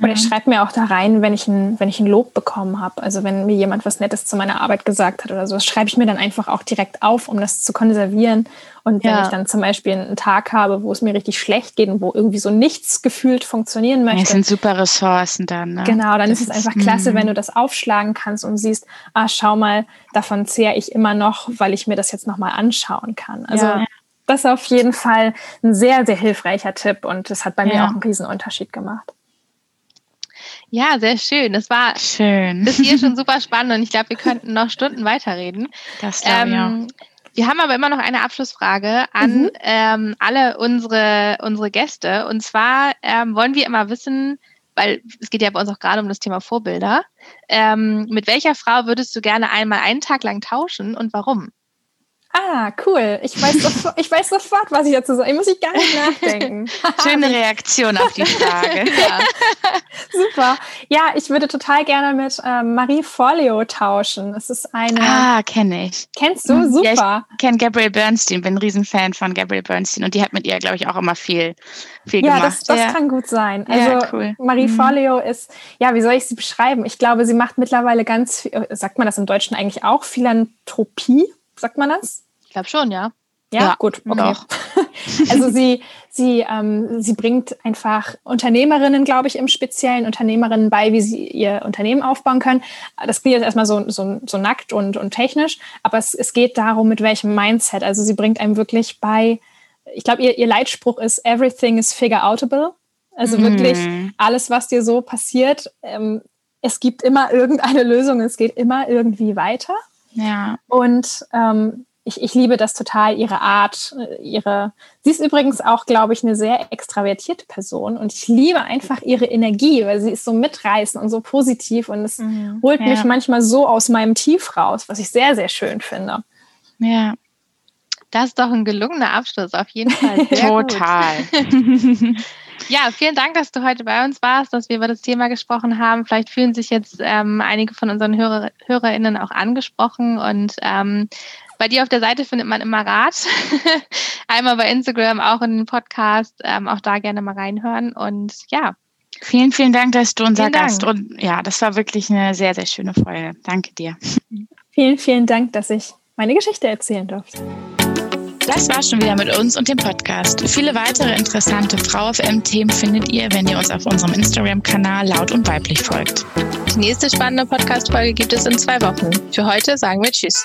Und ich schreibe mir auch da rein, wenn ich ein, wenn ich ein Lob bekommen habe. Also wenn mir jemand was Nettes zu meiner Arbeit gesagt hat oder so, das schreibe ich mir dann einfach auch direkt auf, um das zu konservieren. Und wenn ja. ich dann zum Beispiel einen Tag habe, wo es mir richtig schlecht geht und wo irgendwie so nichts gefühlt funktionieren möchte. Das sind super Ressourcen dann. Ne? Genau, dann das ist es einfach klasse, wenn mhm. du das aufschlagen kannst und siehst, ah, schau mal, davon zehre ich immer noch, weil ich mir das jetzt nochmal anschauen kann. Also ja. das ist auf jeden Fall ein sehr, sehr hilfreicher Tipp und das hat bei ja. mir auch einen riesen Unterschied gemacht. Ja, sehr schön. Das war schön. bis hier schon super spannend und ich glaube, wir könnten noch Stunden weiterreden. Das ähm, ja. Wir haben aber immer noch eine Abschlussfrage an mhm. ähm, alle unsere, unsere Gäste. Und zwar ähm, wollen wir immer wissen, weil es geht ja bei uns auch gerade um das Thema Vorbilder. Ähm, mit welcher Frau würdest du gerne einmal einen Tag lang tauschen und warum? Ah, cool. Ich weiß, sofort, ich weiß sofort, was ich dazu sage. Ich muss ich gar nicht nachdenken. Schöne Reaktion auf die Frage. ja. Super. Ja, ich würde total gerne mit äh, Marie Forleo tauschen. Es ist eine. Ah, kenne ich. Kennst du? Super. Ja, ich kenne Gabrielle Bernstein, bin ein Riesenfan von Gabrielle Bernstein und die hat mit ihr, glaube ich, auch immer viel, viel ja, gemacht. Das, das ja, kann gut sein. Also ja, cool. Marie mhm. Forleo ist, ja, wie soll ich sie beschreiben? Ich glaube, sie macht mittlerweile ganz, viel, sagt man das im Deutschen eigentlich auch, Philanthropie? Sagt man das? Glaube schon, ja. Ja, ja gut, okay. also sie, sie, ähm, sie bringt einfach Unternehmerinnen, glaube ich, im Speziellen Unternehmerinnen bei, wie sie ihr Unternehmen aufbauen können. Das klingt jetzt erstmal so, so, so nackt und, und technisch, aber es, es geht darum, mit welchem Mindset. Also sie bringt einem wirklich bei, ich glaube, ihr, ihr Leitspruch ist Everything is figure outable. Also mhm. wirklich alles, was dir so passiert, ähm, es gibt immer irgendeine Lösung, es geht immer irgendwie weiter. Ja. Und ähm, ich, ich liebe das total, ihre Art, äh, ihre. Sie ist übrigens auch, glaube ich, eine sehr extravertierte Person und ich liebe einfach ihre Energie, weil sie ist so mitreißend und so positiv und es mhm. holt ja. mich manchmal so aus meinem Tief raus, was ich sehr, sehr schön finde. Ja. Das ist doch ein gelungener Abschluss, auf jeden Fall. Total. Ja, vielen Dank, dass du heute bei uns warst, dass wir über das Thema gesprochen haben. Vielleicht fühlen sich jetzt ähm, einige von unseren Hörer, HörerInnen auch angesprochen und ähm, bei dir auf der Seite findet man immer Rat. Einmal bei Instagram, auch in den Podcast. Ähm, auch da gerne mal reinhören. Und ja. Vielen, vielen Dank, dass du unser Gast und ja, das war wirklich eine sehr, sehr schöne Folge. Danke dir. Vielen, vielen Dank, dass ich meine Geschichte erzählen durfte. Das war schon wieder mit uns und dem Podcast. Viele weitere interessante Frau FM-Themen findet ihr, wenn ihr uns auf unserem Instagram-Kanal laut und weiblich folgt. Die nächste spannende Podcast-Folge gibt es in zwei Wochen. Für heute sagen wir Tschüss.